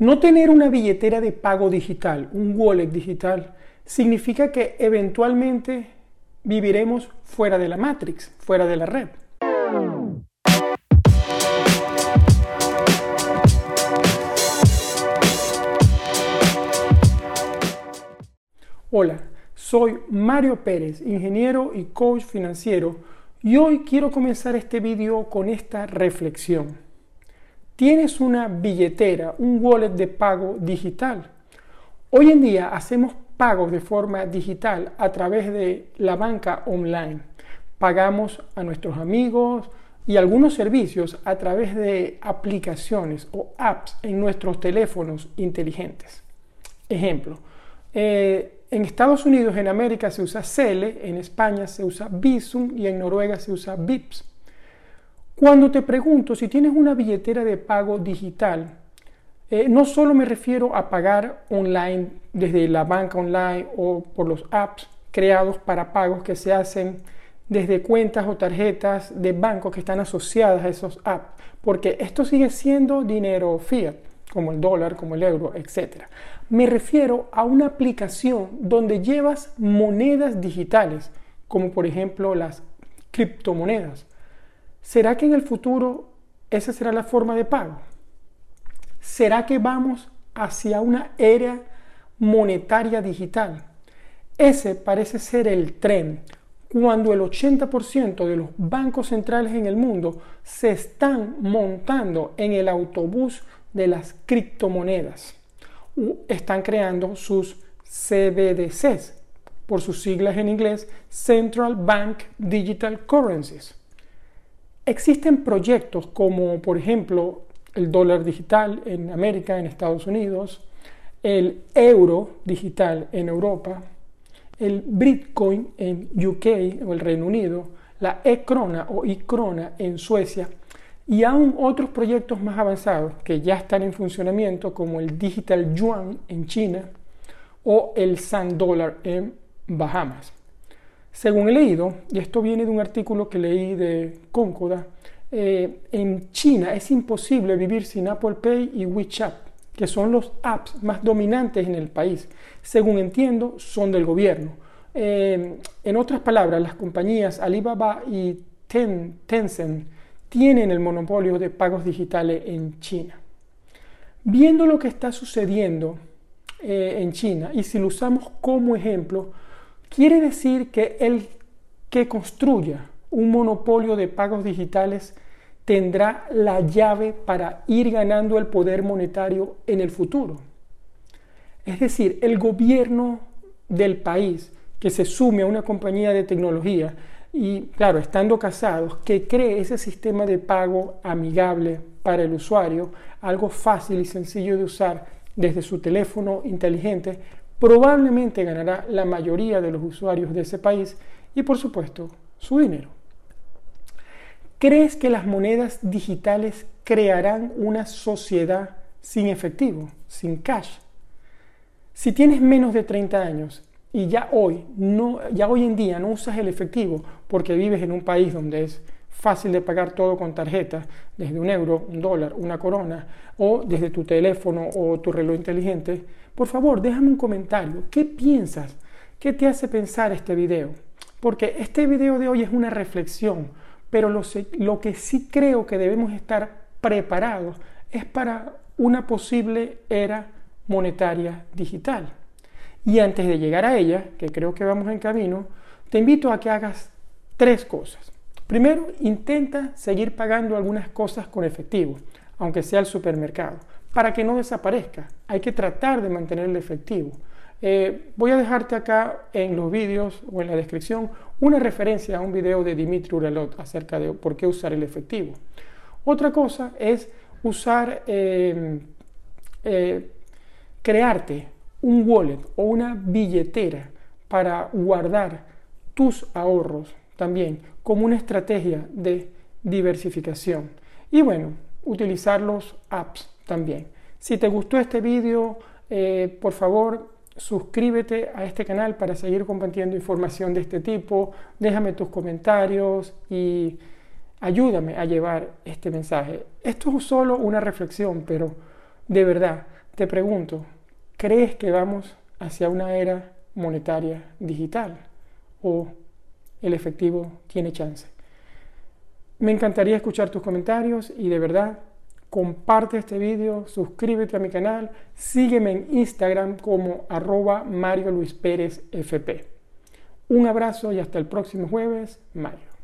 No tener una billetera de pago digital, un wallet digital, significa que eventualmente viviremos fuera de la Matrix, fuera de la red. Hola, soy Mario Pérez, ingeniero y coach financiero, y hoy quiero comenzar este vídeo con esta reflexión. ¿Tienes una billetera, un wallet de pago digital? Hoy en día hacemos pagos de forma digital a través de la banca online. Pagamos a nuestros amigos y algunos servicios a través de aplicaciones o apps en nuestros teléfonos inteligentes. Ejemplo, eh, en Estados Unidos, en América se usa Cele, en España se usa Visum y en Noruega se usa Vips. Cuando te pregunto si tienes una billetera de pago digital, eh, no solo me refiero a pagar online desde la banca online o por los apps creados para pagos que se hacen desde cuentas o tarjetas de banco que están asociadas a esos apps, porque esto sigue siendo dinero fiat, como el dólar, como el euro, etc. Me refiero a una aplicación donde llevas monedas digitales, como por ejemplo las criptomonedas ¿Será que en el futuro esa será la forma de pago? ¿Será que vamos hacia una era monetaria digital? Ese parece ser el tren cuando el 80% de los bancos centrales en el mundo se están montando en el autobús de las criptomonedas. Están creando sus CBDCs, por sus siglas en inglés, Central Bank Digital Currencies. Existen proyectos como, por ejemplo, el dólar digital en América, en Estados Unidos, el euro digital en Europa, el Bitcoin en UK o el Reino Unido, la e-krona o i-krona en Suecia y aún otros proyectos más avanzados que ya están en funcionamiento como el Digital Yuan en China o el Sand Dollar en Bahamas. Según he leído, y esto viene de un artículo que leí de Concoda, eh, en China es imposible vivir sin Apple Pay y WeChat, que son los apps más dominantes en el país. Según entiendo, son del gobierno. Eh, en otras palabras, las compañías Alibaba y Tencent tienen el monopolio de pagos digitales en China. Viendo lo que está sucediendo eh, en China, y si lo usamos como ejemplo, Quiere decir que el que construya un monopolio de pagos digitales tendrá la llave para ir ganando el poder monetario en el futuro. Es decir, el gobierno del país que se sume a una compañía de tecnología y, claro, estando casados, que cree ese sistema de pago amigable para el usuario, algo fácil y sencillo de usar desde su teléfono inteligente, probablemente ganará la mayoría de los usuarios de ese país y por supuesto su dinero. ¿Crees que las monedas digitales crearán una sociedad sin efectivo, sin cash? Si tienes menos de 30 años y ya hoy, ya hoy en día no usas el efectivo porque vives en un país donde es fácil de pagar todo con tarjeta, desde un euro, un dólar, una corona, o desde tu teléfono o tu reloj inteligente, por favor, déjame un comentario. ¿Qué piensas? ¿Qué te hace pensar este video? Porque este video de hoy es una reflexión, pero lo, lo que sí creo que debemos estar preparados es para una posible era monetaria digital. Y antes de llegar a ella, que creo que vamos en camino, te invito a que hagas tres cosas. Primero, intenta seguir pagando algunas cosas con efectivo, aunque sea el supermercado, para que no desaparezca. Hay que tratar de mantener el efectivo. Eh, voy a dejarte acá en los vídeos o en la descripción una referencia a un video de Dimitri Uralot acerca de por qué usar el efectivo. Otra cosa es usar, eh, eh, crearte un wallet o una billetera para guardar tus ahorros también como una estrategia de diversificación. Y bueno, utilizar los apps también. Si te gustó este vídeo, eh, por favor suscríbete a este canal para seguir compartiendo información de este tipo. Déjame tus comentarios y ayúdame a llevar este mensaje. Esto es solo una reflexión, pero de verdad, te pregunto, ¿crees que vamos hacia una era monetaria digital o el efectivo tiene chance. Me encantaría escuchar tus comentarios y de verdad comparte este video, suscríbete a mi canal, sígueme en Instagram como arroba Mario Luis Pérez FP. Un abrazo y hasta el próximo jueves, Mario.